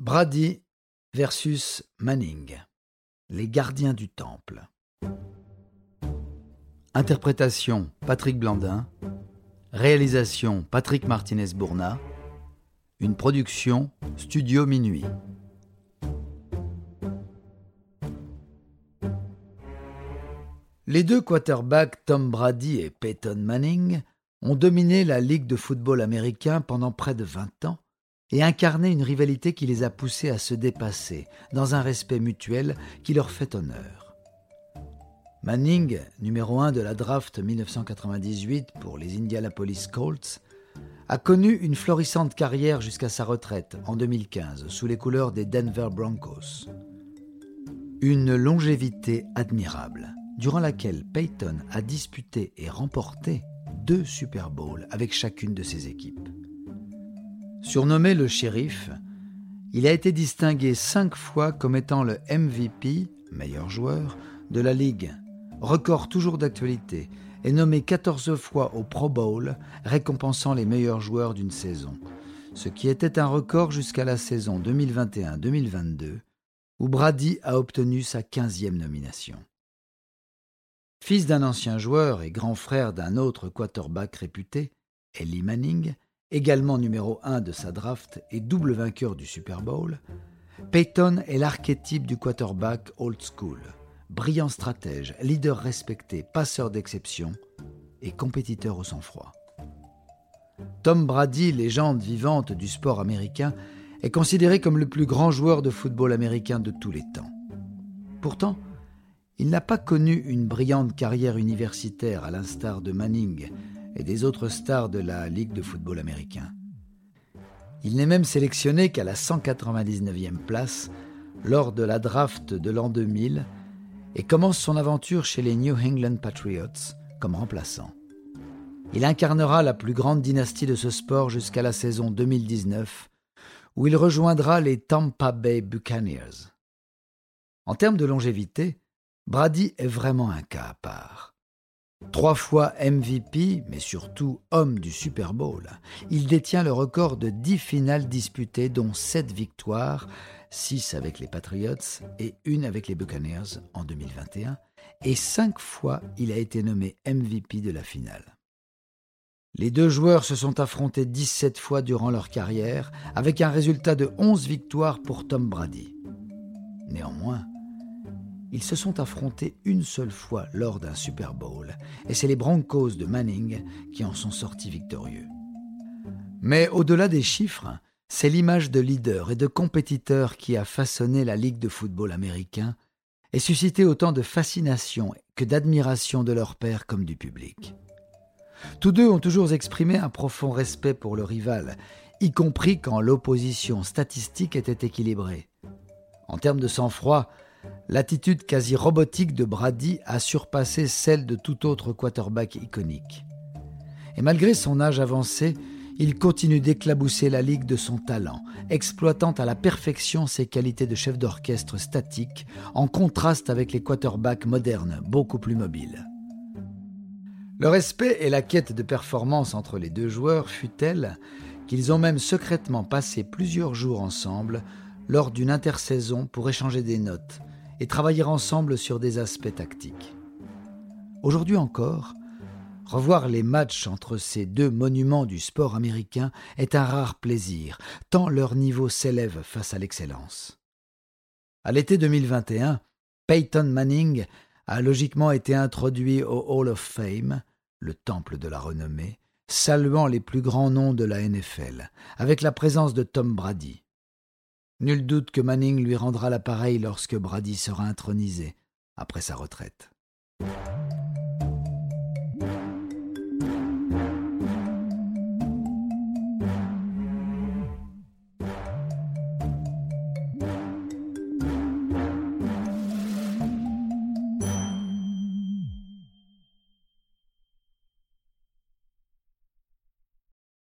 Brady versus Manning, les gardiens du temple. Interprétation Patrick Blandin. Réalisation Patrick Martinez-Bourna. Une production Studio Minuit. Les deux quarterbacks Tom Brady et Peyton Manning ont dominé la Ligue de football américain pendant près de 20 ans et incarné une rivalité qui les a poussés à se dépasser dans un respect mutuel qui leur fait honneur. Manning, numéro 1 de la draft 1998 pour les Indianapolis Colts, a connu une florissante carrière jusqu'à sa retraite en 2015 sous les couleurs des Denver Broncos. Une longévité admirable, durant laquelle Peyton a disputé et remporté deux Super Bowls avec chacune de ses équipes. Surnommé le shérif, il a été distingué cinq fois comme étant le MVP, meilleur joueur, de la Ligue, record toujours d'actualité, et nommé 14 fois au Pro Bowl, récompensant les meilleurs joueurs d'une saison, ce qui était un record jusqu'à la saison 2021-2022, où Brady a obtenu sa 15e nomination. Fils d'un ancien joueur et grand frère d'un autre quarterback réputé, Eli Manning, également numéro 1 de sa draft et double vainqueur du Super Bowl, Peyton est l'archétype du quarterback old school, brillant stratège, leader respecté, passeur d'exception et compétiteur au sang-froid. Tom Brady, légende vivante du sport américain, est considéré comme le plus grand joueur de football américain de tous les temps. Pourtant, il n'a pas connu une brillante carrière universitaire à l'instar de Manning, et des autres stars de la Ligue de football américain. Il n'est même sélectionné qu'à la 199e place lors de la draft de l'an 2000 et commence son aventure chez les New England Patriots comme remplaçant. Il incarnera la plus grande dynastie de ce sport jusqu'à la saison 2019 où il rejoindra les Tampa Bay Buccaneers. En termes de longévité, Brady est vraiment un cas à part. Trois fois MVP, mais surtout homme du Super Bowl, il détient le record de dix finales disputées, dont sept victoires, six avec les Patriots et une avec les Buccaneers en 2021, et cinq fois il a été nommé MVP de la finale. Les deux joueurs se sont affrontés 17 fois durant leur carrière, avec un résultat de 11 victoires pour Tom Brady. Néanmoins, ils se sont affrontés une seule fois lors d'un Super Bowl, et c'est les Broncos de Manning qui en sont sortis victorieux. Mais au-delà des chiffres, c'est l'image de leader et de compétiteur qui a façonné la Ligue de football américain et suscité autant de fascination que d'admiration de leur père comme du public. Tous deux ont toujours exprimé un profond respect pour le rival, y compris quand l'opposition statistique était équilibrée. En termes de sang-froid, L'attitude quasi robotique de Brady a surpassé celle de tout autre quarterback iconique. Et malgré son âge avancé, il continue d'éclabousser la ligue de son talent, exploitant à la perfection ses qualités de chef d'orchestre statique, en contraste avec les quarterbacks modernes, beaucoup plus mobiles. Le respect et la quête de performance entre les deux joueurs fut telle qu'ils ont même secrètement passé plusieurs jours ensemble lors d'une intersaison pour échanger des notes, et travailler ensemble sur des aspects tactiques. Aujourd'hui encore, revoir les matchs entre ces deux monuments du sport américain est un rare plaisir, tant leur niveau s'élève face à l'excellence. À l'été 2021, Peyton Manning a logiquement été introduit au Hall of Fame, le temple de la renommée, saluant les plus grands noms de la NFL, avec la présence de Tom Brady. Nul doute que Manning lui rendra l'appareil lorsque Brady sera intronisé après sa retraite.